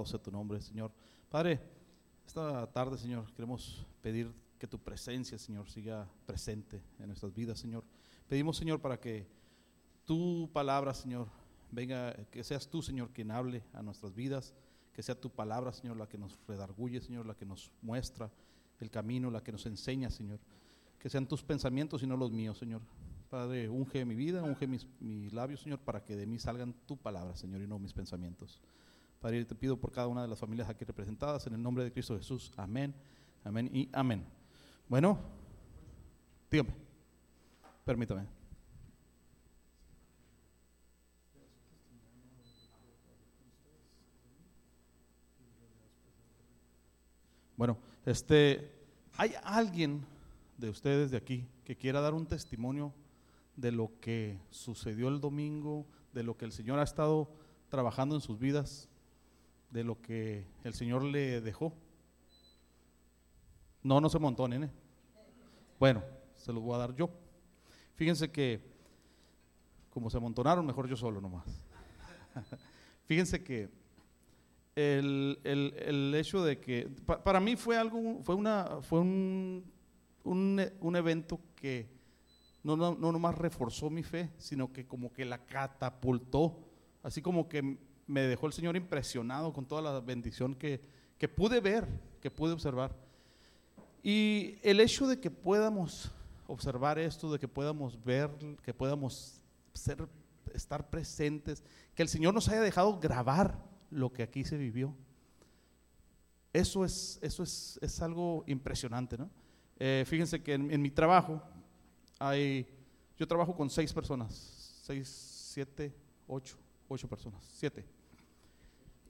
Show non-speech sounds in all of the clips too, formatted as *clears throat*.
Alabado sea tu nombre, Señor. Padre, esta tarde, Señor, queremos pedir que tu presencia, Señor, siga presente en nuestras vidas, Señor. Pedimos, Señor, para que tu palabra, Señor, venga, que seas tú, Señor, quien hable a nuestras vidas, que sea tu palabra, Señor, la que nos redarguye, Señor, la que nos muestra el camino, la que nos enseña, Señor. Que sean tus pensamientos y no los míos, Señor. Padre, unge mi vida, unge mis, mis labios, Señor, para que de mí salgan tu palabra, Señor, y no mis pensamientos. Padre, te pido por cada una de las familias aquí representadas, en el nombre de Cristo Jesús. Amén, amén y amén. Bueno, dígame, permítame. Bueno, este, ¿hay alguien de ustedes de aquí que quiera dar un testimonio de lo que sucedió el domingo, de lo que el Señor ha estado trabajando en sus vidas, de lo que el Señor le dejó? No, no se montó, nene. Bueno, se los voy a dar yo. Fíjense que, como se amontonaron, mejor yo solo nomás. *laughs* Fíjense que el, el, el, hecho de que, pa, para mí fue algo, fue, una, fue un, un, un evento que no, no, no nomás reforzó mi fe, sino que como que la catapultó, así como que me dejó el Señor impresionado con toda la bendición que, que pude ver, que pude observar. Y el hecho de que podamos observar esto, de que podamos ver, que podamos ser, estar presentes, que el Señor nos haya dejado grabar lo que aquí se vivió. Eso es, eso es, es algo impresionante, ¿no? Eh, fíjense que en, en, mi trabajo hay, yo trabajo con seis personas, seis, siete, ocho, ocho personas, siete.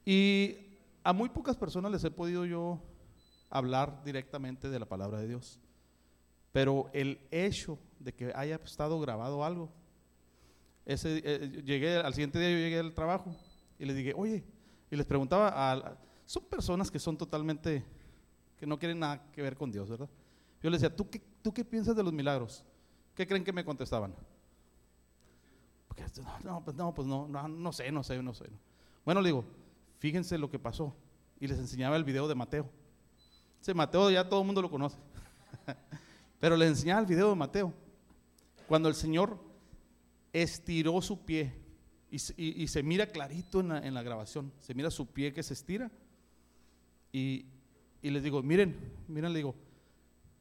Y a muy pocas personas les he podido yo hablar directamente de la palabra de Dios. Pero el hecho de que haya estado grabado algo, ese, eh, llegué, al siguiente día yo llegué al trabajo y les dije, oye, y les preguntaba, a, son personas que son totalmente, que no quieren nada que ver con Dios, ¿verdad? Yo les decía, ¿tú qué, ¿tú qué piensas de los milagros? ¿Qué creen que me contestaban? Porque, no, pues no, pues no, no, no sé, no sé, no sé. Bueno, le digo, fíjense lo que pasó. Y les enseñaba el video de Mateo. Ese Mateo ya todo el mundo lo conoce. *laughs* Pero les enseñaba el video de Mateo. Cuando el Señor estiró su pie y, se mira clarito en la, grabación, se mira su pie que se estira. Y, y les digo, miren, miren, le digo,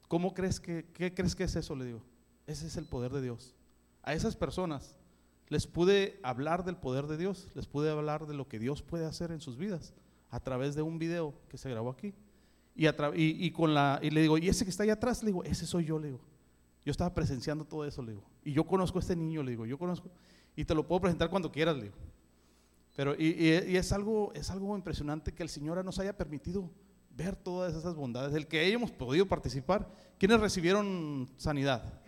¿cómo crees que, qué crees que es eso? Le digo, ese es el poder de Dios. A esas personas les pude hablar del poder de Dios, les pude hablar de lo que Dios puede hacer en sus vidas a través de un video que se grabó aquí. Y, con la, y le digo, ¿y ese que está ahí atrás? Le digo, ese soy yo, le digo. Yo estaba presenciando todo eso, le digo. Y yo conozco a este niño, le digo, yo conozco. Y te lo puedo presentar cuando quieras, le digo. Pero, y, y, es, algo, es algo impresionante que el Señor nos haya permitido ver todas esas bondades, el que hayamos podido participar. ¿Quiénes recibieron sanidad?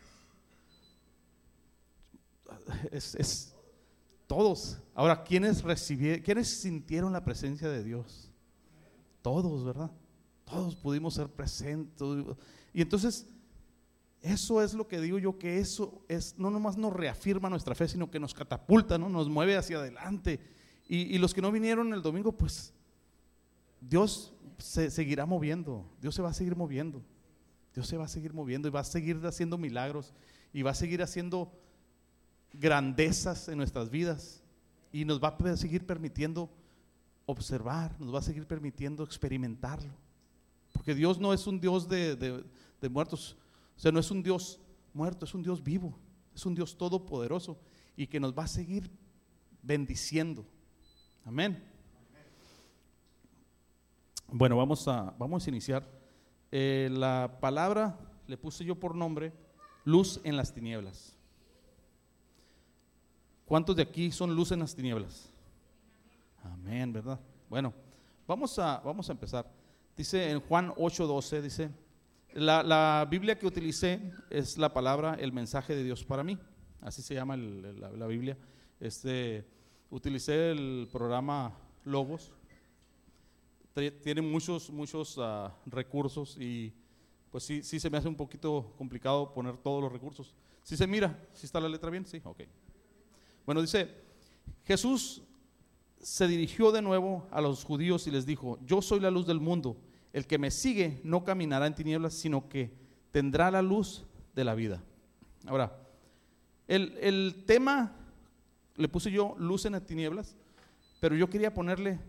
Es, es todos. Ahora, ¿quiénes recibieron, quiénes sintieron la presencia de Dios? Todos, ¿verdad? Todos pudimos ser presentes. Y entonces, eso es lo que digo yo, que eso es, no nomás nos reafirma nuestra fe, sino que nos catapulta, ¿no? nos mueve hacia adelante. Y, y los que no vinieron el domingo, pues Dios se seguirá moviendo, Dios se va a seguir moviendo, Dios se va a seguir moviendo y va a seguir haciendo milagros y va a seguir haciendo grandezas en nuestras vidas y nos va a seguir permitiendo observar, nos va a seguir permitiendo experimentarlo. Porque Dios no es un Dios de, de, muertos, o sea, no es un Dios muerto, es un Dios vivo, es un Dios todopoderoso y que nos va a seguir bendiciendo. Amén. Bueno, vamos a, vamos a iniciar. Eh, la palabra le puse yo por nombre luz en las tinieblas. ¿Cuántos de aquí son luz en las tinieblas? Amén, ¿verdad? Bueno, vamos a, vamos a empezar. Dice en Juan 8:12, dice, la, la, Biblia que utilicé es la palabra, el mensaje de Dios para mí. Así se llama la, Biblia. Este, utilicé el programa Logos. Tiene muchos, muchos uh, recursos y pues sí, sí se me hace un poquito complicado poner todos los recursos. ¿Sí se mira, si ¿Sí está la letra bien, sí, ok. Bueno, dice, Jesús se dirigió de nuevo a los judíos y les dijo, yo soy la luz del mundo, el que me sigue no caminará en tinieblas, sino que tendrá la luz de la vida. Ahora, el, el tema, le puse yo luz en las tinieblas, pero yo quería ponerle,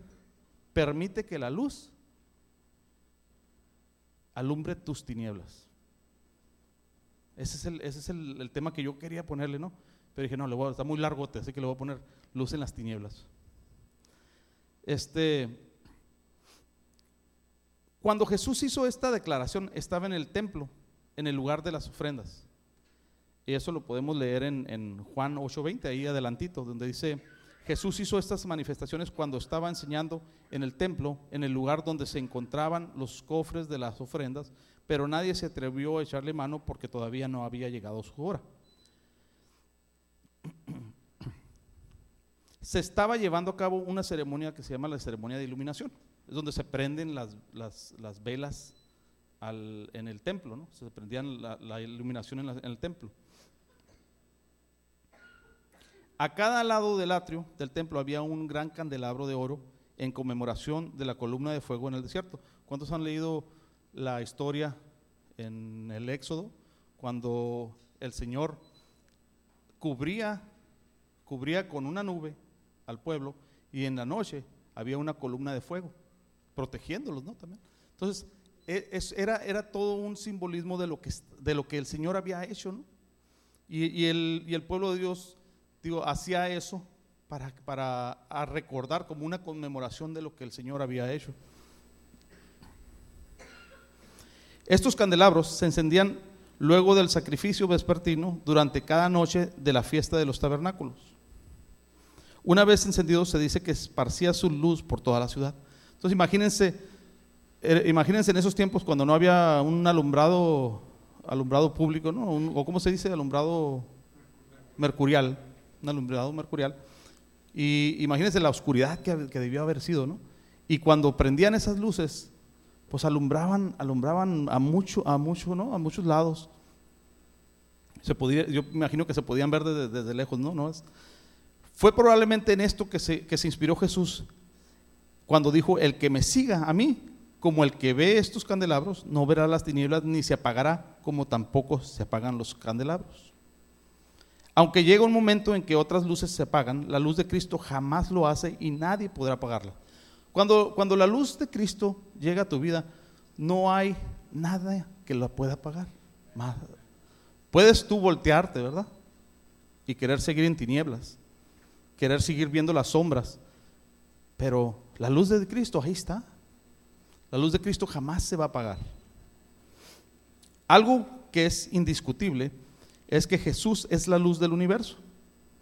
permite que la luz alumbre tus tinieblas. Ese es, el, ese es el, tema que yo quería ponerle, ¿no? Pero dije, no, le voy a, está muy largote, así que le voy a poner luz en las tinieblas. Este, cuando Jesús hizo esta declaración, estaba en el templo, en el lugar de las ofrendas. Y eso lo podemos leer en, en Juan 8:20, ahí adelantito, donde dice, Jesús hizo estas manifestaciones cuando estaba enseñando en el templo, en el lugar donde se encontraban los cofres de las ofrendas, pero nadie se atrevió a echarle mano porque todavía no había llegado su hora. *clears throat* Se estaba llevando a cabo una ceremonia que se llama la ceremonia de iluminación, es donde se prenden las, velas en el templo, ¿no? se prendían la, iluminación en el templo. A cada lado del atrio del templo había un gran candelabro de oro en conmemoración de la columna de fuego en el desierto. ¿Cuántos han leído la historia en el Éxodo cuando el Señor cubría cubría con una nube al pueblo y en la noche había una columna de fuego protegiéndolos, ¿no? También. Entonces, e, era, era todo un simbolismo de lo que, de lo que el Señor había hecho, ¿no? Y, el, y el pueblo de Dios digo, hacía eso para, para recordar como una conmemoración de lo que el Señor había hecho. Estos candelabros se encendían luego del sacrificio vespertino durante cada noche de la fiesta de los tabernáculos. Una vez encendido se dice que esparcía su luz por toda la ciudad. Entonces imagínense, eh, imagínense en esos tiempos cuando no había un alumbrado, alumbrado público, ¿no? o cómo se dice, alumbrado mercurial un alumbrado mercurial. Y imagínense la oscuridad que, debió haber sido, ¿no? Y cuando prendían esas luces, pues alumbraban, alumbraban a mucho, a mucho, ¿no? A muchos lados. Se podía, yo imagino que se podían ver desde, lejos, ¿no? ¿no? Fue probablemente en esto que se, que se inspiró Jesús cuando dijo, el que me siga a mí, como el que ve estos candelabros, no verá las tinieblas ni se apagará, como tampoco se apagan los candelabros. Aunque llega un momento en que otras luces se apagan, la luz de Cristo jamás lo hace y nadie podrá apagarla. Cuando, cuando la luz de Cristo llega a tu vida, no hay nada que la pueda apagar. Puedes tú voltearte, ¿verdad? Y querer seguir en tinieblas, querer seguir viendo las sombras, pero la luz de Cristo ahí está. La luz de Cristo jamás se va a apagar. Algo que es indiscutible es que Jesús es la luz del universo,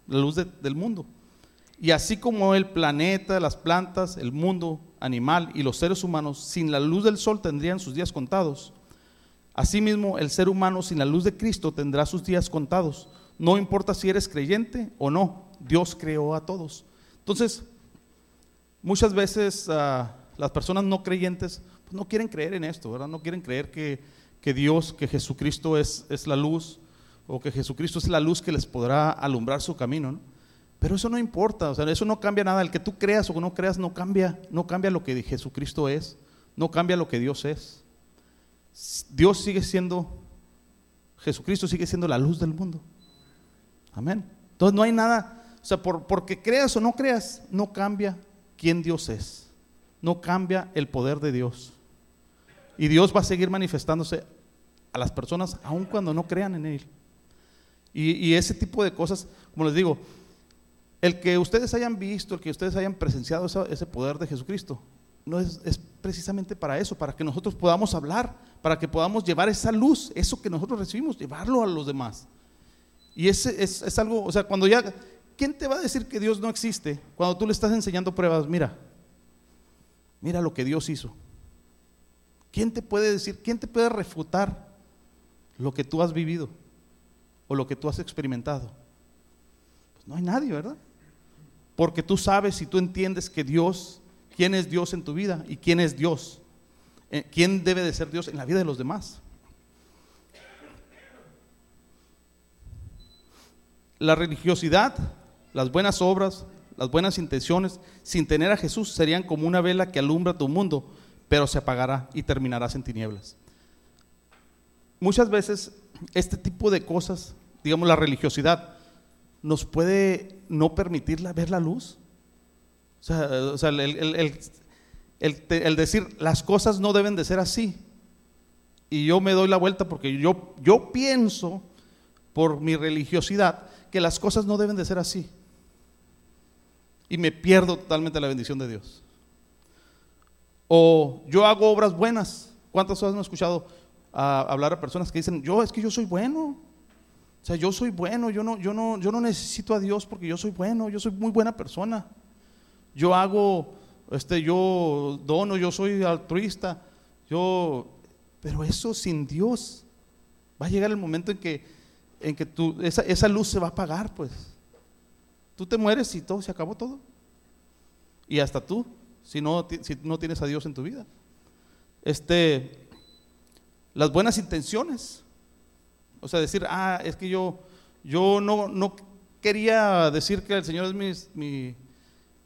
la luz del mundo. Y así como el planeta, las plantas, el mundo animal y los seres humanos sin la luz del sol tendrían sus días contados, asimismo el ser humano sin la luz de Cristo tendrá sus días contados. No importa si eres creyente o no, Dios creó a todos. Entonces, muchas veces ah, las personas no creyentes pues, no quieren creer en esto, ¿verdad? No quieren creer que, que Dios, que Jesucristo es, es la luz, o que Jesucristo es la luz que les podrá alumbrar su camino, Pero eso no importa, o sea, eso no cambia nada. El que tú creas o no creas no cambia, no cambia lo que Jesucristo es, no cambia lo que Dios es. Dios sigue siendo, Jesucristo sigue siendo la luz del mundo. Amén. Entonces no hay nada, o sea, por, porque creas o no creas, no cambia quién Dios es. No cambia el poder de Dios. Y Dios va a seguir manifestándose a las personas aun cuando no crean en Él. Y, ese tipo de cosas, como les digo, el que ustedes hayan visto, el que ustedes hayan presenciado ese poder de Jesucristo, no es, precisamente para eso, para que nosotros podamos hablar, para que podamos llevar esa luz, eso que nosotros recibimos, llevarlo a los demás. Y ese es, es algo, o sea, cuando ya, ¿quién te va a decir que Dios no existe? Cuando tú le estás enseñando pruebas, mira, mira lo que Dios hizo. ¿Quién te puede decir, quién te puede refutar lo que tú has vivido? o lo que tú has experimentado? Pues no hay nadie, ¿verdad? Porque tú sabes y tú entiendes que Dios, quién es Dios en tu vida y quién es Dios, eh, quién debe de ser Dios en la vida de los demás. La religiosidad, las buenas obras, las buenas intenciones, sin tener a Jesús, serían como una vela que alumbra tu mundo, pero se apagará y terminarás en tinieblas. Muchas veces este tipo de cosas, digamos la religiosidad, nos puede no permitirla ver la luz. O sea, el, decir las cosas no deben de ser así. Y yo me doy la vuelta porque yo, pienso por mi religiosidad que las cosas no deben de ser así. Y me pierdo totalmente la bendición de Dios. O yo hago obras buenas. ¿Cuántas veces hemos escuchado hablar a personas que dicen, yo es que yo soy bueno? O sea, yo soy bueno, yo no, yo no, yo no necesito a Dios porque yo soy bueno, yo soy muy buena persona. Yo hago, este, yo dono, yo soy altruista, yo, pero eso sin Dios va a llegar el momento en que, en que tú, esa, esa luz se va a apagar, pues. Tú te mueres y todo, se acabó todo. Y hasta tú, si no, si no tienes a Dios en tu vida. Este, las buenas intenciones o sea, decir, ah, es que yo, yo no, no quería decir que el Señor es mi,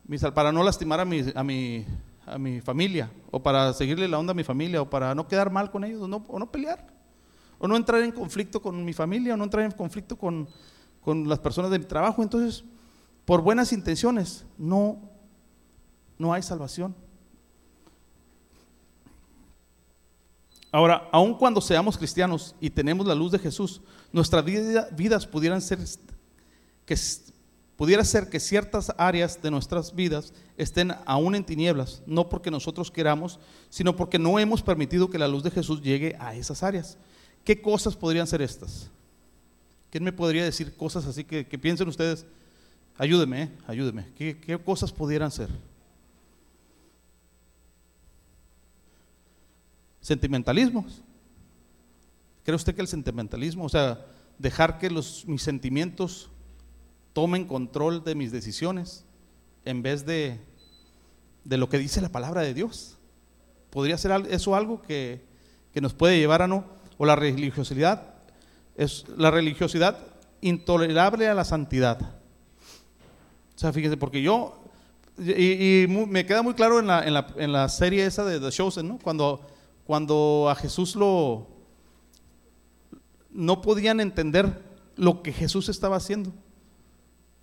mi, para no lastimar a mi, a, mi, a mi familia, o para seguirle la onda a mi familia, o para no quedar mal con ellos, o no, o no pelear, o no entrar en conflicto con mi familia, o no entrar en conflicto con, con las personas de mi trabajo. Entonces, por buenas intenciones, no, no hay salvación. Ahora, aun cuando seamos cristianos y tenemos la luz de Jesús, nuestras vidas pudieran ser que pudiera ser que ciertas áreas de nuestras vidas estén aún en tinieblas, no porque nosotros queramos, sino porque no hemos permitido que la luz de Jesús llegue a esas áreas. ¿Qué cosas podrían ser estas? ¿Quién me podría decir cosas así que, piensen ustedes? Ayúdeme, eh, ayúdeme. ¿Qué cosas pudieran ser? Sentimentalismos. ¿Cree usted que el sentimentalismo, o sea, dejar que los, mis sentimientos tomen control de mis decisiones en vez de, de lo que dice la palabra de Dios? ¿Podría ser eso algo que, que nos puede llevar a no? O la religiosidad, es la religiosidad intolerable a la santidad. O sea, fíjense, porque yo, y, me queda muy claro en la, en la, en la serie esa de The Chosen, ¿no? Cuando cuando a Jesús lo no podían entender lo que Jesús estaba haciendo.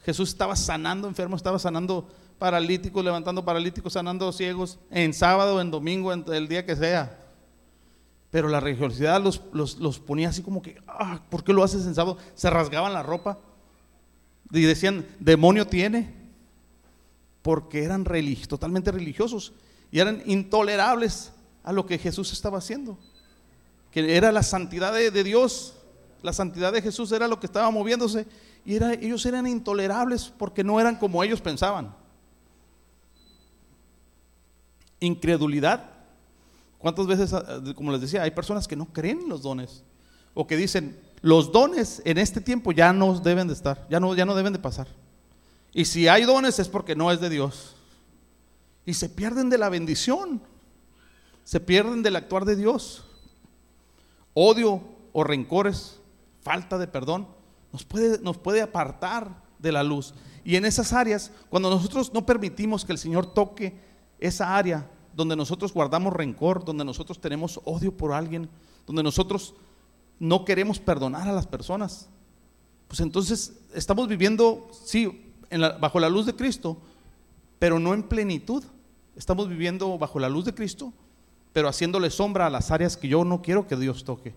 Jesús estaba sanando enfermos, estaba sanando paralíticos, levantando paralíticos, sanando ciegos, en sábado, en domingo, en el día que sea. Pero la religiosidad los, los, ponía así como que, ah, ¿por qué lo haces en sábado? Se rasgaban la ropa y decían, demonio tiene, porque eran totalmente religiosos y eran intolerables a lo que Jesús estaba haciendo, que era la santidad de, Dios, la santidad de Jesús era lo que estaba moviéndose y era, ellos eran intolerables porque no eran como ellos pensaban. Incredulidad. ¿Cuántas veces, ah, como les decía, hay personas que no creen los dones o que dicen, los dones en este tiempo ya no deben de estar, ya no, ya no deben de pasar. Y si hay dones es porque no es de Dios. Y se pierden de la bendición se pierden del actuar de Dios. Odio o rencores, falta de perdón, nos puede, nos puede apartar de la luz. Y en esas áreas, cuando nosotros no permitimos que el Señor toque esa área donde nosotros guardamos rencor, donde nosotros tenemos odio por alguien, donde nosotros no queremos perdonar a las personas, pues entonces estamos viviendo, sí, bajo la luz de Cristo, pero no en plenitud. Estamos viviendo bajo la luz de Cristo, pero haciéndole sombra a las áreas que yo no quiero que Dios toque.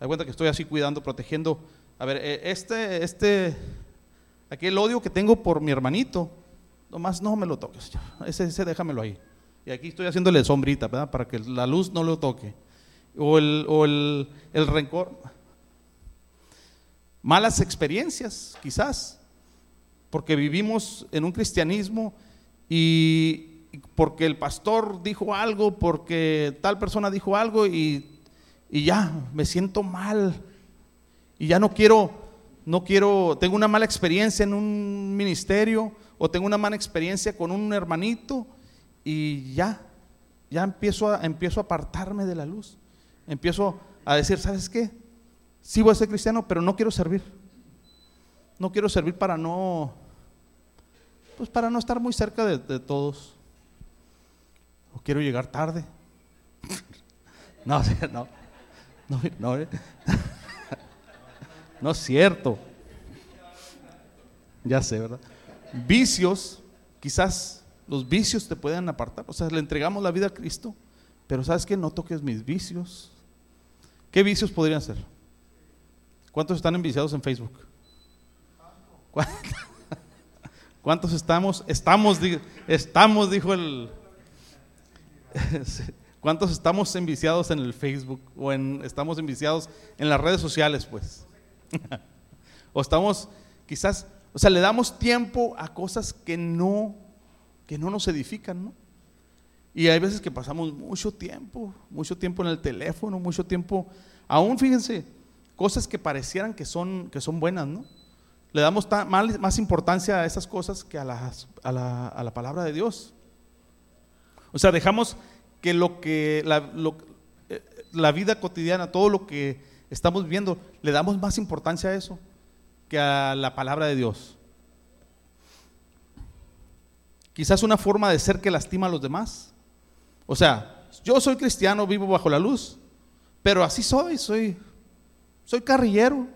Da cuenta que estoy así cuidando, protegiendo. A ver, eh, este, este, aquel odio que tengo por mi hermanito, nomás no me lo toques, ese, ese déjamelo ahí. Y aquí estoy haciéndole sombrita, ¿verdad? Para que la luz no lo toque. O el, o el, el rencor. Malas experiencias, quizás, porque vivimos en un cristianismo y, porque el pastor dijo algo, porque tal persona dijo algo y, ya, me siento mal. Y ya no quiero, no quiero, tengo una mala experiencia en un ministerio o tengo una mala experiencia con un hermanito y ya, ya empiezo a, empiezo a apartarme de la luz. Empiezo a decir, ¿sabes qué? Sí voy a ser cristiano, pero no quiero servir. No quiero servir para no pues para no estar muy cerca de todos. O quiero llegar tarde. *laughs* *laughs* no, no, no, no, eh. *laughs* no es cierto. Ya sé, ¿verdad? Vicios, quizás los vicios te pueden apartar. O sea, le entregamos la vida a Cristo, pero ¿sabes qué? No toques mis vicios. ¿Qué vicios podrían ser? ¿Cuántos están enviciados en Facebook? ¿Cuántos estamos? Estamos, estamos, dijo el... *laughs* ¿Cuántos estamos enviciados en el Facebook o en, estamos enviciados en las redes sociales, pues? *laughs* o estamos, quizás, o sea, le damos tiempo a cosas que no, que no nos edifican, ¿no? Y hay veces que pasamos mucho tiempo, mucho tiempo en el teléfono, mucho tiempo, aún fíjense, cosas que parecieran que son, que son buenas, ¿no? Le damos más, importancia a esas cosas que a, a, la, a, la, palabra de Dios. O sea, dejamos que lo que la, eh, la vida cotidiana, todo lo que estamos viviendo, le damos más importancia a eso que a la palabra de Dios. Quizás una forma de ser que lastima a los demás. O sea, yo soy cristiano, vivo bajo la luz, pero así soy, soy, soy carrillero,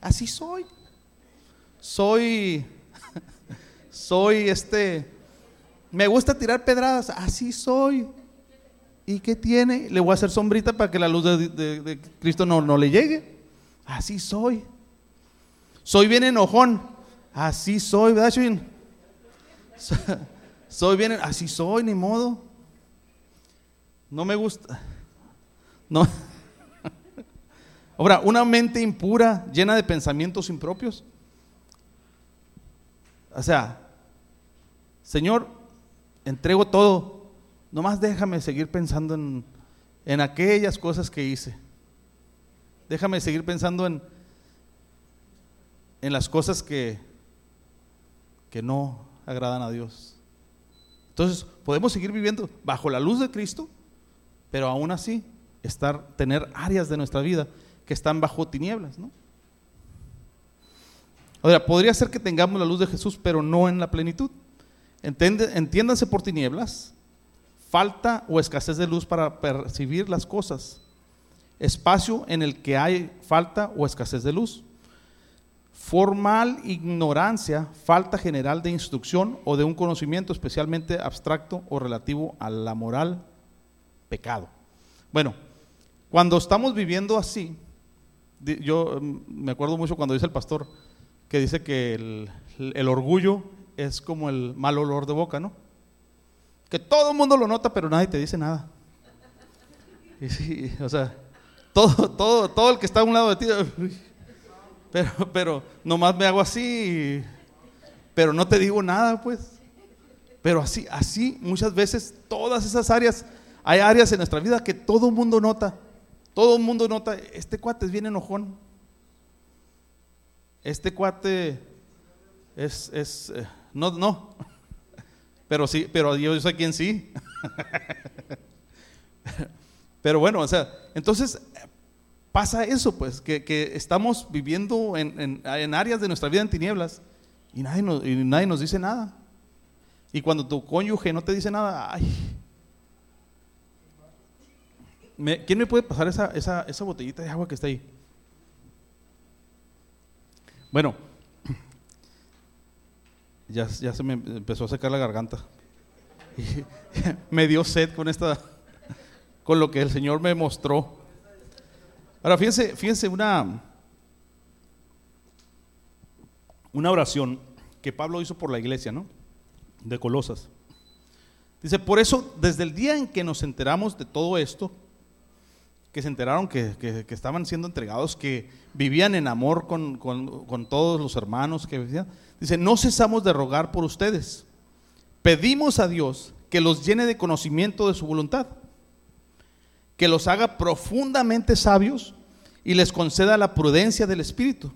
así soy soy, *laughs* soy este, me gusta tirar pedradas, así soy. ¿Y qué tiene? Le voy a hacer sombrita para que la luz de, Cristo no, le llegue. Así soy. Soy bien enojón. Así soy, ¿verdad, *laughs* Soy bien, así soy, ni modo. No me gusta. No. *laughs* Ahora, una mente impura, llena de pensamientos impropios. O sea, Señor, entrego todo, nomás déjame seguir pensando en, en aquellas cosas que hice. Déjame seguir pensando en, en las cosas que, que no agradan a Dios. Entonces, podemos seguir viviendo bajo la luz de Cristo, pero aún así estar, tener áreas de nuestra vida que están bajo tinieblas, ¿no? Ahora, podría ser que tengamos la luz de Jesús, pero no en la plenitud. Entiéndanse por tinieblas, falta o escasez de luz para percibir las cosas, espacio en el que hay falta o escasez de luz, formal ignorancia, falta general de instrucción o de un conocimiento especialmente abstracto o relativo a la moral, pecado. Bueno, cuando estamos viviendo así, yo mm, me acuerdo mucho cuando dice el pastor, que dice que el, orgullo es como el mal olor de boca, ¿no? Que todo el mundo lo nota, pero nadie te dice nada. Y sí, o sea, todo, todo, todo el que está a un lado de ti, pero, pero nomás me hago así, pero no te digo nada, pues. Pero así, así muchas veces todas esas áreas, hay áreas en nuestra vida que todo el mundo nota. Todo el mundo nota, este cuate es bien enojón este cuate es, es eh, no, no, *laughs* pero sí, pero yo sé quién sí. *laughs* pero bueno, o sea, entonces pasa eso, pues, que, estamos viviendo en, áreas de nuestra vida en tinieblas y nadie, nos, y nadie nos dice nada. Y cuando tu cónyuge no te dice nada, ay, ¿quién me puede pasar esa, esa, esa botellita de agua que está ahí? Bueno, ya, ya se me empezó a secar la garganta. *laughs* me dio sed con esta, con lo que el Señor me mostró. Ahora fíjense, fíjense una, una oración que Pablo hizo por la iglesia, ¿no? De Colosas. Dice, por eso, desde el día en que nos enteramos de todo esto, que se enteraron que, estaban siendo entregados, que vivían en amor con, todos los hermanos que. Dice, no cesamos de rogar por ustedes. Pedimos a Dios que los llene de conocimiento de su voluntad, que los haga profundamente sabios y les conceda la prudencia del Espíritu.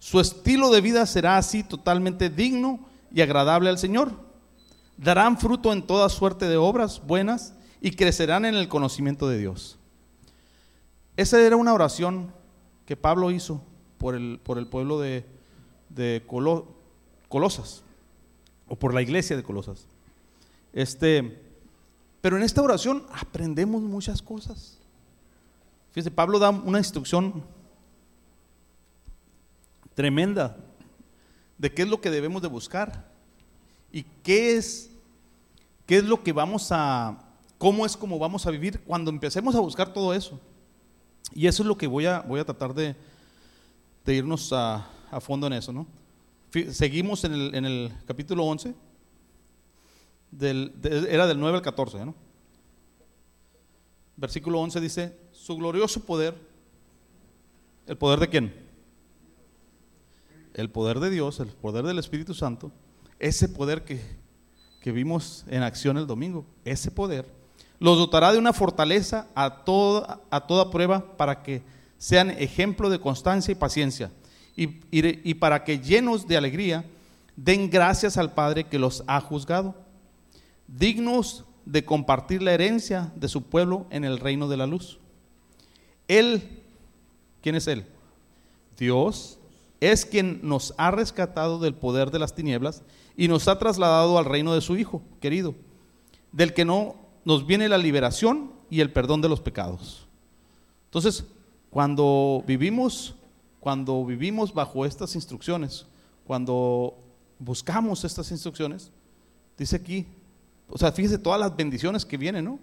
Su estilo de vida será así totalmente digno y agradable al Señor. Darán fruto en toda suerte de obras buenas y crecerán en el conocimiento de Dios. Esa era una oración que Pablo hizo por el, por el pueblo de, Colosas. o por la iglesia de Colosas. Este, pero en esta oración aprendemos muchas cosas. Fíjense, Pablo da una instrucción tremenda de qué es lo que debemos de buscar y qué es qué es lo que vamos a cómo es como vamos a vivir cuando empecemos a buscar todo eso. Y eso es lo que voy a voy a tratar de, irnos a, fondo en eso, ¿no? Seguimos en el, capítulo 11 era del 9 al 14, ¿no? Versículo 11 dice, su glorioso poder, ¿el poder de quién? El poder de Dios, el poder del Espíritu Santo, ese poder que, que vimos en acción el domingo, ese poder, los dotará de una fortaleza a toda, a toda prueba para que sean ejemplo de constancia y paciencia, y, y, y para que llenos de alegría den gracias al Padre que los ha juzgado dignos de compartir la herencia de su pueblo en el reino de la luz. Él, ¿quién es Él? Dios es quien nos ha rescatado del poder de las tinieblas y nos ha trasladado al reino de su Hijo, querido, del que no nos viene la liberación y el perdón de los pecados. Entonces, cuando vivimos, cuando vivimos bajo estas instrucciones, cuando buscamos estas instrucciones, dice aquí, o sea, fíjese todas las bendiciones que vienen, ¿no?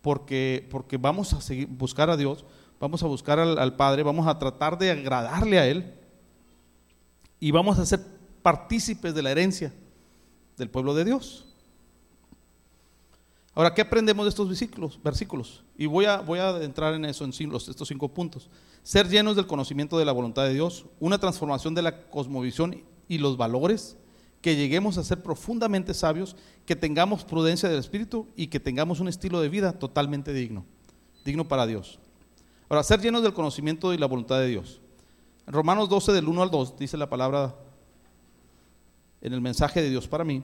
Porque, porque vamos a seguir, buscar a Dios, vamos a buscar al, al Padre, vamos a tratar de agradarle a Él y vamos a ser partícipes de la herencia del pueblo de Dios. Ahora, ¿qué aprendemos de estos versículos? Y voy a, voy a entrar en eso, en estos cinco puntos. Ser llenos del conocimiento de la voluntad de Dios, una transformación de la cosmovisión y los valores, que lleguemos a ser profundamente sabios, que tengamos prudencia del Espíritu y que tengamos un estilo de vida totalmente digno, digno para Dios. Ahora, ser llenos del conocimiento y la voluntad de Dios. En Romanos 12, del 1 al 2, dice la palabra en el mensaje de Dios para mí.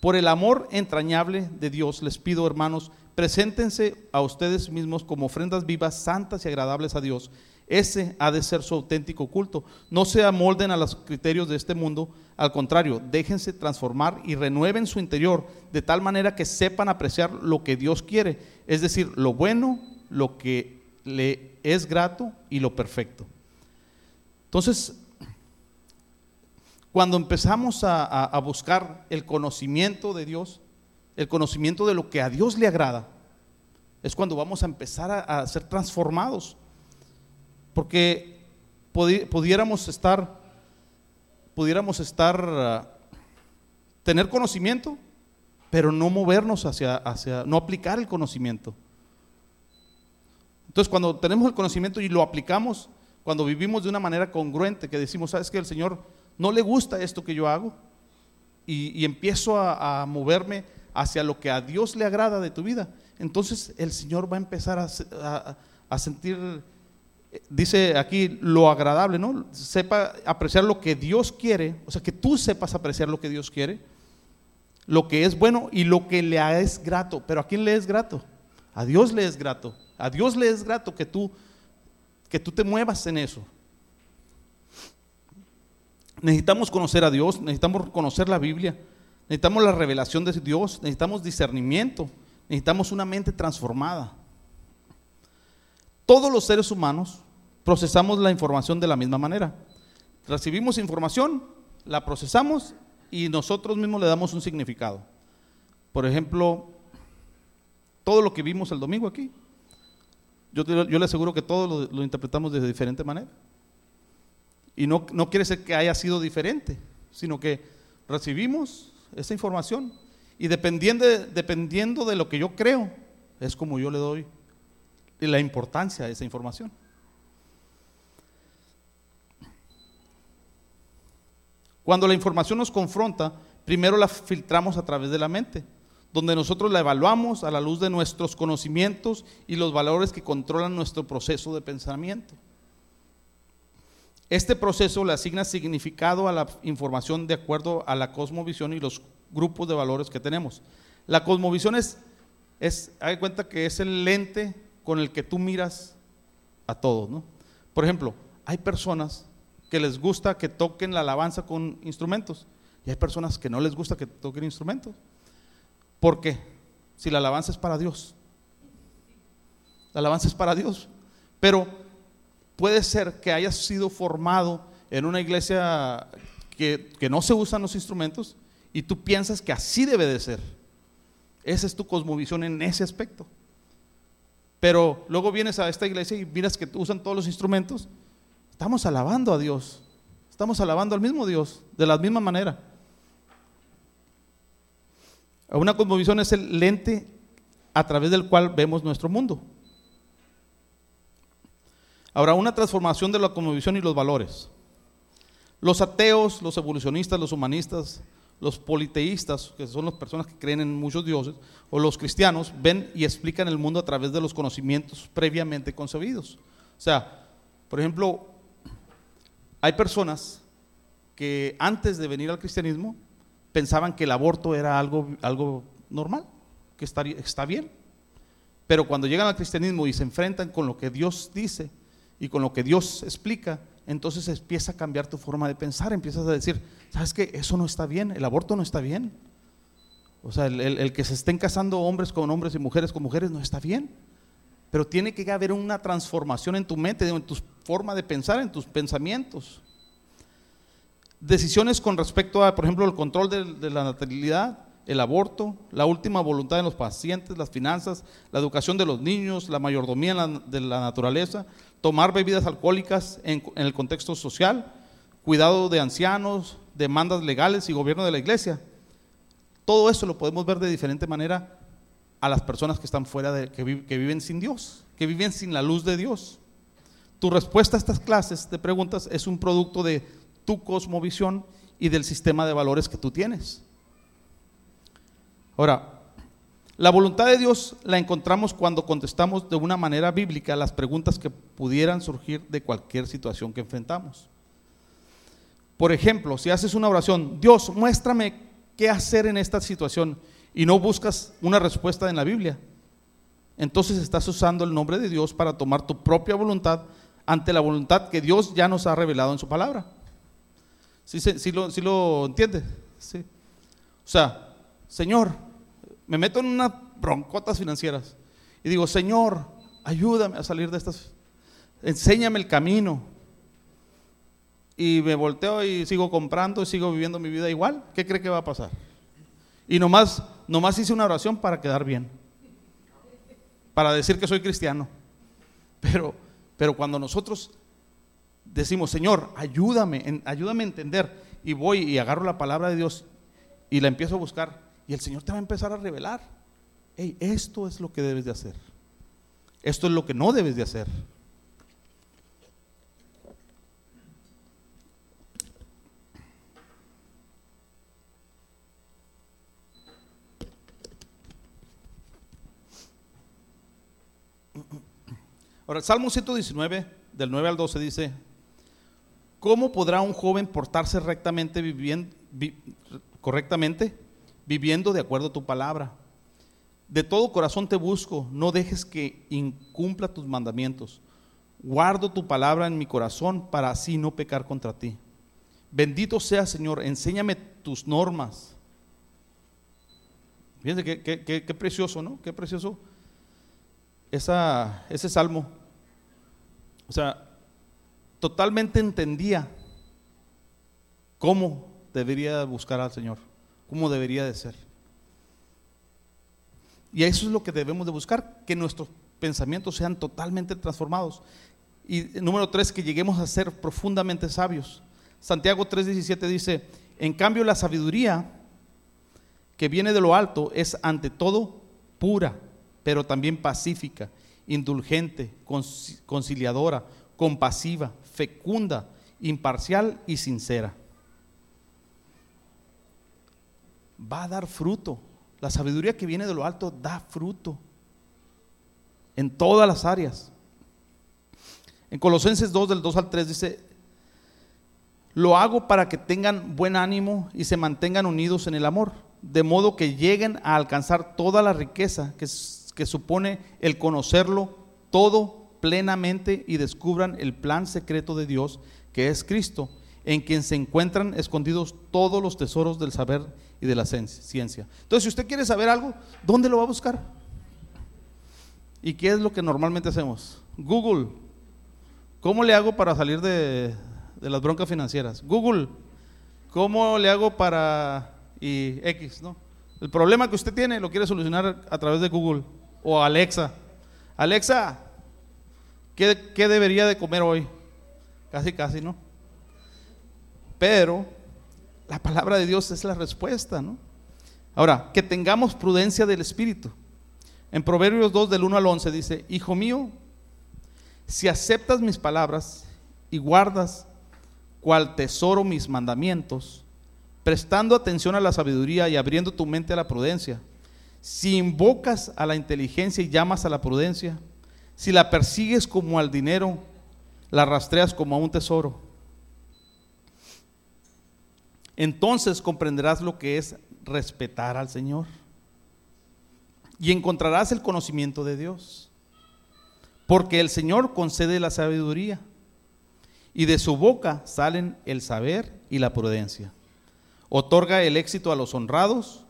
Por el amor entrañable de Dios, les pido, hermanos, preséntense a ustedes mismos como ofrendas vivas, santas y agradables a Dios. Ese ha de ser su auténtico culto. No se amolden a los criterios de este mundo, al contrario, déjense transformar y renueven su interior de tal manera que sepan apreciar lo que Dios quiere, es decir, lo bueno, lo que le es grato y lo perfecto. Entonces, cuando empezamos a, buscar el conocimiento de Dios, el conocimiento de lo que a Dios le agrada, es cuando vamos a empezar a ser transformados porque pudiéramos estar, pudiéramos estar, ah, tener conocimiento, pero no movernos hacia, hacia, no aplicar el conocimiento. Entonces, cuando tenemos el conocimiento y lo aplicamos, cuando vivimos de una manera congruente, que decimos, sabes que el Señor no le gusta esto que yo hago, y, empiezo a, moverme hacia lo que a Dios le agrada de tu vida, entonces el Señor va a empezar a, a sentir dice aquí lo agradable, ¿no? Sepa apreciar lo que Dios quiere, o sea, que tú sepas apreciar lo que Dios quiere, lo que es bueno y lo que le es grato. Pero ¿a quién le es grato? A Dios le es grato. A Dios le es grato que tú que tú te muevas en eso. Necesitamos conocer a Dios, necesitamos conocer la Biblia, necesitamos la revelación de Dios, necesitamos discernimiento, necesitamos una mente transformada. Todos los seres humanos procesamos la información de la misma manera. Recibimos información, la procesamos y nosotros mismos le damos un significado. Por ejemplo, todo lo que vimos el domingo aquí, yo, le aseguro que todos lo, interpretamos de diferente manera. Y no, no quiere ser que haya sido diferente, sino que recibimos esa información y dependiendo dependiendo de lo que yo creo, es como yo le doy la importancia de esa información. Cuando la información nos confronta, primero la filtramos a través de la mente, donde nosotros la evaluamos a la luz de nuestros conocimientos y los valores que controlan nuestro proceso de pensamiento. Este proceso le asigna significado a la información de acuerdo a la cosmovisión y los grupos de valores que tenemos. La cosmovisión es, es hay cuenta que es el lente con el que tú miras a todos, ¿no? Por ejemplo, hay personas que les gusta que toquen la alabanza con instrumentos Y hay personas que no les gusta que toquen instrumentos. ¿Por qué? Si la alabanza es para Dios. La alabanza es para Dios. Pero puede ser que hayas sido formado en una iglesia que, no se usan los instrumentos y tú piensas que así debe de ser. Esa es tu cosmovisión en ese aspecto. Pero luego vienes a esta iglesia y miras que usan todos los instrumentos. Estamos alabando a Dios. Estamos alabando al mismo Dios de la misma manera. Una cosmovisión es el lente a través del cual vemos nuestro mundo. Ahora, una transformación de la cosmovisión y los valores. Los ateos, los evolucionistas, los humanistas, los politeístas, que son las personas que creen en muchos dioses, o los cristianos, ven y explican el mundo a través de los conocimientos previamente concebidos. O sea, por ejemplo, hay personas que antes de venir al cristianismo pensaban que el aborto era algo, algo normal, que estaría, está bien. Pero cuando llegan al cristianismo y se enfrentan con lo que Dios dice y con lo que Dios explica, entonces empieza a cambiar tu forma de pensar, empiezas a decir, ¿sabes qué? Eso no está bien, el aborto no está bien. O sea, el, que se estén casando hombres con hombres y mujeres con mujeres no está bien. Pero tiene que haber una transformación en tu mente, en tu forma de pensar, en tus pensamientos. Decisiones con respecto a, por ejemplo, el control de, de la natalidad, el aborto, la última voluntad de los pacientes, las finanzas, la educación de los niños, la mayordomía de la naturaleza, tomar bebidas alcohólicas en, el contexto social, cuidado de ancianos, demandas legales y gobierno de la iglesia. Todo eso lo podemos ver de diferente manera a las personas que están fuera de, que, viven sin Dios, que viven sin la luz de Dios. Tu respuesta a estas clases de preguntas es un producto de tu cosmovisión y del sistema de valores que tú tienes. Ahora, la voluntad de Dios la encontramos cuando contestamos de una manera bíblica las preguntas que pudieran surgir de cualquier situación que enfrentamos. Por ejemplo, si haces una oración, Dios, muéstrame qué hacer en esta situación y no buscas una respuesta en la Biblia, entonces estás usando el nombre de Dios para tomar tu propia voluntad ante la voluntad que Dios ya nos ha revelado en su palabra. ¿Sí, lo, lo entiende? Sí. O sea, Señor, me meto en unas broncotas financieras y digo, Señor, ayúdame a salir de estas, enséñame el camino. Y me volteo y sigo comprando y sigo viviendo mi vida igual. ¿Qué cree que va a pasar? Y nomás, nomás hice una oración para quedar bien. Para decir que soy cristiano. Pero, pero cuando nosotros decimos, Señor, ayúdame, ayúdame a entender, y voy y agarro la palabra de Dios y la empiezo a buscar, y el Señor te va a empezar a revelar. Hey, esto es lo que debes de hacer. Esto es lo que no debes de hacer. Ahora, el Salmo 119, del 9 al 12 dice, ¿cómo podrá un joven portarse rectamente, viviendo, correctamente? Viviendo de acuerdo a tu palabra. De todo corazón te busco, no dejes que incumpla tus mandamientos. Guardo tu palabra en mi corazón para así no pecar contra ti. Bendito sea, Señor, enséñame tus normas. Fíjense qué, precioso, ¿no? Qué precioso esa, ese salmo. O sea, totalmente entendía cómo debería buscar al Señor como debería de ser. Y eso es lo que debemos de buscar, que nuestros pensamientos sean totalmente transformados. Y número tres, que lleguemos a ser profundamente sabios. Santiago 3:17 dice, en cambio la sabiduría que viene de lo alto es ante todo pura, pero también pacífica, indulgente, conciliadora, compasiva, fecunda, imparcial y sincera. Va a dar fruto. La sabiduría que viene de lo alto da fruto en todas las áreas. En Colosenses 2 del 2 al 3 dice, lo hago para que tengan buen ánimo y se mantengan unidos en el amor, de modo que lleguen a alcanzar toda la riqueza que, que supone el conocerlo todo plenamente y descubran el plan secreto de Dios, que es Cristo en quien se encuentran escondidos todos los tesoros del saber y de la ciencia. Entonces, si usted quiere saber algo, ¿dónde lo va a buscar? ¿Y qué es lo que normalmente hacemos? Google. ¿Cómo le hago para salir de, las broncas financieras? Google. ¿Cómo le hago para... y X, ¿no? El problema que usted tiene lo quiere solucionar a través de Google o Alexa. Alexa, ¿qué, qué debería de comer hoy? Casi, casi, ¿no? Pero la palabra de Dios es la respuesta, ¿no? Ahora, que tengamos prudencia del Espíritu. En Proverbios 2 del 1 al 11 dice, Hijo mío, si aceptas mis palabras y guardas cual tesoro mis mandamientos, prestando atención a la sabiduría y abriendo tu mente a la prudencia, si invocas a la inteligencia y llamas a la prudencia, si la persigues como al dinero, la rastreas como a un tesoro, entonces comprenderás lo que es respetar al Señor y encontrarás el conocimiento de Dios. Porque el Señor concede la sabiduría y de su boca salen el saber y la prudencia. Otorga el éxito a los honrados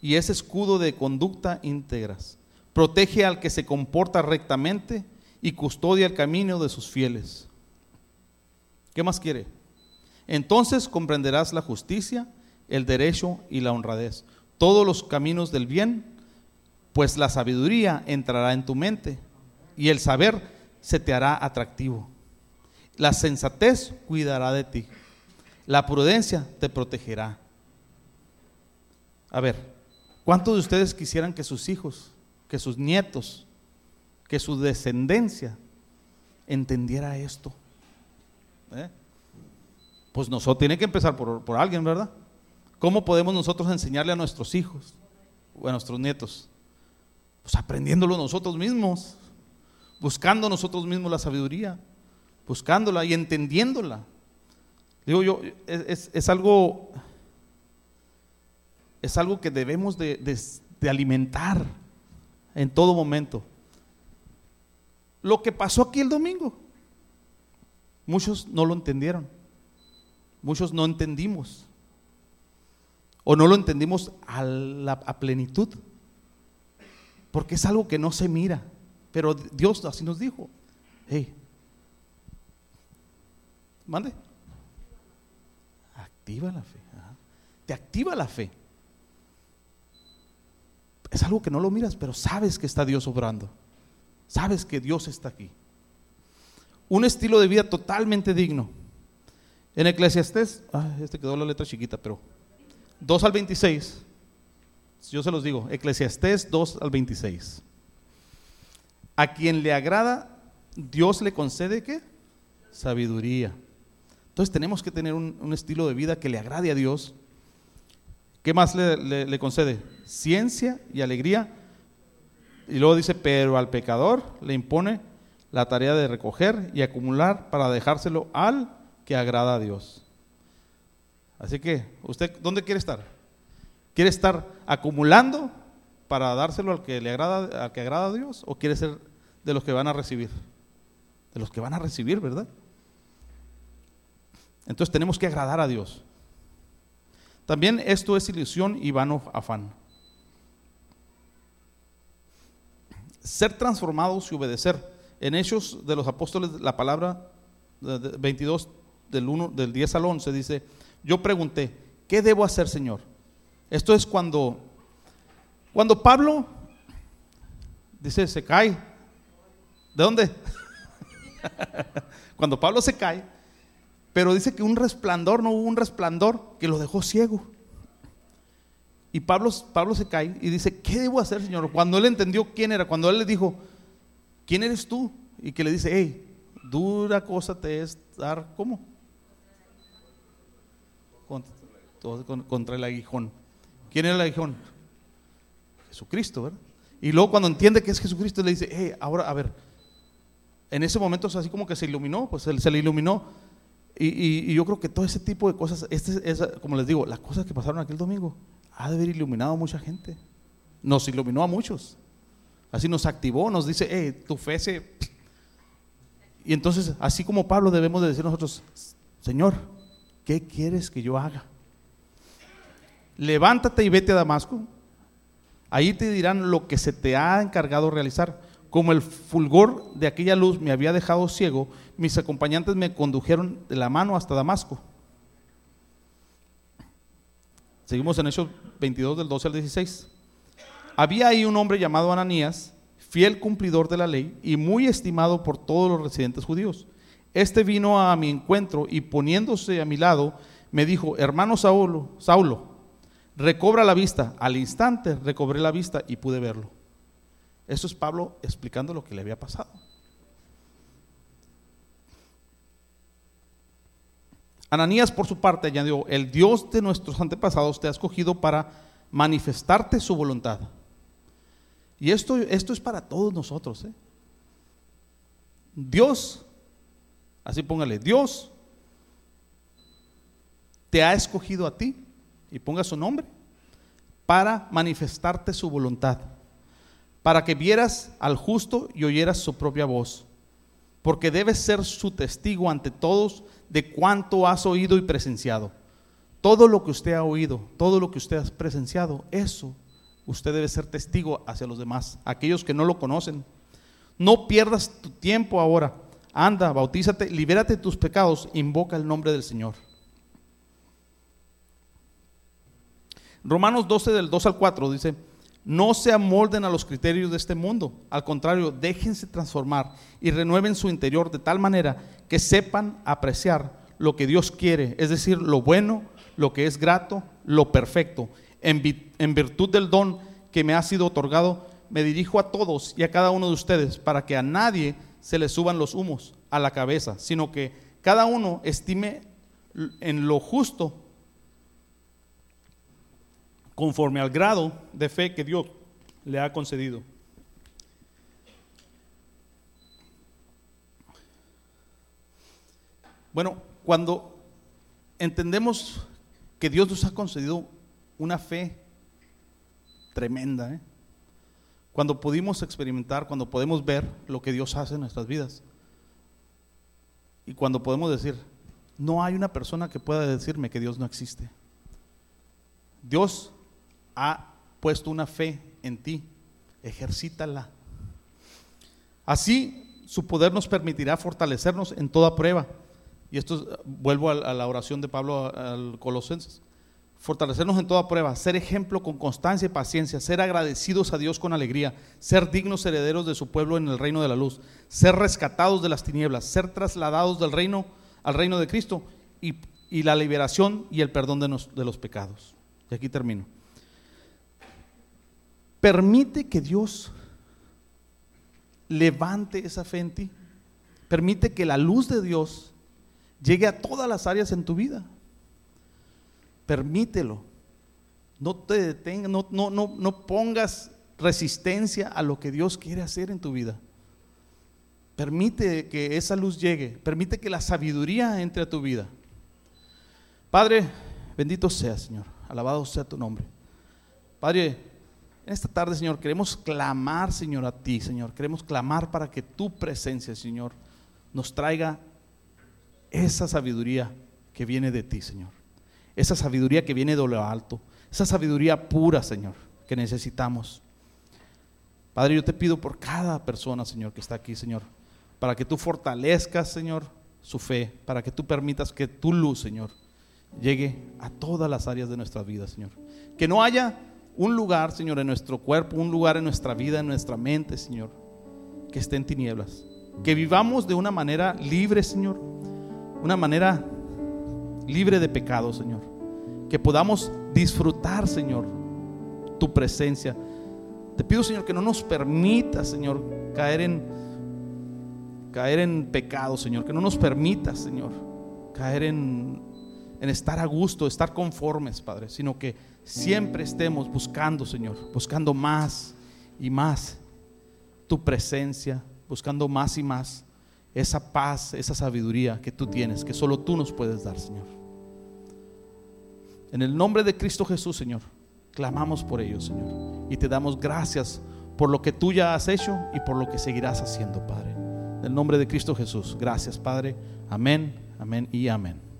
y es escudo de conducta íntegras. Protege al que se comporta rectamente y custodia el camino de sus fieles. ¿Qué más quiere? Entonces comprenderás la justicia, el derecho y la honradez, todos los caminos del bien, pues la sabiduría entrará en tu mente y el saber se te hará atractivo. La sensatez cuidará de ti, la prudencia te protegerá. A ver, ¿cuántos de ustedes quisieran que sus hijos, que sus nietos, que su descendencia entendiera esto? ¿Eh? Pues nosotros tiene que empezar por, por alguien, ¿verdad? ¿Cómo podemos nosotros enseñarle a nuestros hijos o a nuestros nietos? Pues aprendiéndolo nosotros mismos, buscando nosotros mismos la sabiduría, buscándola y entendiéndola. Digo yo, es, algo, es algo que debemos de, de alimentar en todo momento. Lo que pasó aquí el domingo, muchos no lo entendieron. Muchos no entendimos. O no lo entendimos a, la, plenitud. Porque es algo que no se mira. Pero Dios así nos dijo. Hey, mande. Activa la fe. Te activa la fe. Es algo que no lo miras, pero sabes que está Dios obrando. Sabes que Dios está aquí. Un estilo de vida totalmente digno en Eclesiastés, ah, este quedó la letra chiquita, pero 2 al 26, yo se los digo, Eclesiastés 2 al 26. A quien le agrada, Dios le concede qué? Sabiduría. Entonces tenemos que tener un, estilo de vida que le agrade a Dios. ¿Qué más le, le concede? Ciencia y alegría. Y luego dice, pero al pecador le impone la tarea de recoger y acumular para dejárselo al que agrada a Dios. Así que, ¿usted dónde quiere estar? ¿Quiere estar acumulando para dárselo al que le agrada, al que agrada a Dios? ¿O quiere ser de los que van a recibir? De los que van a recibir, ¿verdad? Entonces tenemos que agradar a Dios. También esto es ilusión y vano afán. Ser transformados y obedecer. En Hechos de los Apóstoles, la palabra 22 del, 1, del 10 al 11 dice, yo pregunté, ¿qué debo hacer, Señor? Esto es cuando, cuando Pablo dice, se cae. ¿De dónde? *laughs* cuando Pablo se cae, pero dice que un resplandor, no hubo un resplandor que lo dejó ciego. Y Pablo, Pablo se cae y dice, ¿qué debo hacer, Señor? Cuando él entendió quién era, cuando él le dijo, ¿quién eres tú? Y que le dice, hey, dura cosa te es dar, ¿cómo? Contra, el aguijón. ¿Quién era el aguijón? Jesucristo, ¿verdad? Y luego cuando entiende que es Jesucristo, le dice, hey, ahora, a ver, en ese momento es así como que se iluminó, pues se, le iluminó. Y, yo creo que todo ese tipo de cosas, este, es, como les digo, las cosas que pasaron aquel domingo, ha de haber iluminado a mucha gente. Nos iluminó a muchos. Así nos activó, nos dice, hey, tu fe se... Y entonces, así como Pablo debemos de decir nosotros, Señor, ¿qué quieres que yo haga? Levántate y vete a Damasco. Ahí te dirán lo que se te ha encargado realizar. Como el fulgor de aquella luz me había dejado ciego, mis acompañantes me condujeron de la mano hasta Damasco. Seguimos en Hechos 22 del 12 al 16. Había ahí un hombre llamado Ananías, fiel cumplidor de la ley y muy estimado por todos los residentes judíos. Este vino a mi encuentro y poniéndose a mi lado, me dijo, hermano Saulo, Saulo, recobra la vista. Al instante recobré la vista y pude verlo. Eso es Pablo explicando lo que le había pasado. Ananías, por su parte, añadió, el Dios de nuestros antepasados te ha escogido para manifestarte su voluntad. Y esto, esto es para todos nosotros. ¿eh? Dios, así póngale, Dios te ha escogido a ti, y ponga su nombre, para manifestarte su voluntad, para que vieras al justo y oyeras su propia voz, porque debes ser su testigo ante todos de cuánto has oído y presenciado. Todo lo que usted ha oído, todo lo que usted ha presenciado, eso usted debe ser testigo hacia los demás, aquellos que no lo conocen. No pierdas tu tiempo ahora. Anda, bautízate, libérate de tus pecados, invoca el nombre del Señor. Romanos 12 del 2 al 4 dice, no se amolden a los criterios de este mundo, al contrario, déjense transformar y renueven su interior de tal manera que sepan apreciar lo que Dios quiere, es decir, lo bueno, lo que es grato, lo perfecto. En, en virtud del don que me ha sido otorgado, me dirijo a todos y a cada uno de ustedes para que a nadie se le suban los humos a la cabeza, sino que cada uno estime en lo justo conforme al grado de fe que Dios le ha concedido. Bueno, cuando entendemos que Dios nos ha concedido una fe tremenda, ¿eh? Cuando pudimos experimentar, cuando podemos ver lo que Dios hace en nuestras vidas, y cuando podemos decir, no hay una persona que pueda decirme que Dios no existe. Dios ha puesto una fe en ti, ejercítala. Así su poder nos permitirá fortalecernos en toda prueba. Y esto vuelvo a, la oración de Pablo al Colosenses. Fortalecernos en toda prueba, ser ejemplo con constancia y paciencia, ser agradecidos a Dios con alegría, ser dignos herederos de su pueblo en el reino de la luz, ser rescatados de las tinieblas, ser trasladados del reino al reino de Cristo y, la liberación y el perdón de los pecados. Y aquí termino. Permite que Dios levante esa fe en ti. Permite que la luz de Dios llegue a todas las áreas en tu vida. Permítelo. No te detengas, no, no, no, no pongas resistencia a lo que Dios quiere hacer en tu vida. Permite que esa luz llegue. Permite que la sabiduría entre a tu vida. Padre, bendito sea, Señor. Alabado sea tu nombre. Padre, en esta tarde, Señor, queremos clamar, Señor, a ti, Señor. Queremos clamar para que tu presencia, Señor, nos traiga esa sabiduría que viene de ti, Señor. Esa sabiduría que viene de lo alto. Esa sabiduría pura, Señor, que necesitamos. Padre, yo te pido por cada persona, Señor, que está aquí, Señor, para que tú fortalezcas, Señor, su fe, para que tú permitas que tu luz, Señor, llegue a todas las áreas de nuestra vida, Señor. Que no haya un lugar, Señor, en nuestro cuerpo, un lugar en nuestra vida, en nuestra mente, Señor, que esté en tinieblas. Que vivamos de una manera libre, Señor, una manera libre de pecado, Señor. Que podamos disfrutar, Señor, tu presencia. Te pido, Señor, que no nos permita, Señor, caer en caer en pecado, Señor, que no nos permita, Señor, caer en en estar a gusto, estar conformes, Padre, sino que siempre estemos buscando, Señor, buscando más y más tu presencia, buscando más y más esa paz, esa sabiduría que tú tienes, que solo tú nos puedes dar, Señor. En el nombre de Cristo Jesús, Señor, clamamos por ellos, Señor, y te damos gracias por lo que tú ya has hecho y por lo que seguirás haciendo, Padre. En el nombre de Cristo Jesús, gracias, Padre. Amén, amén y amén.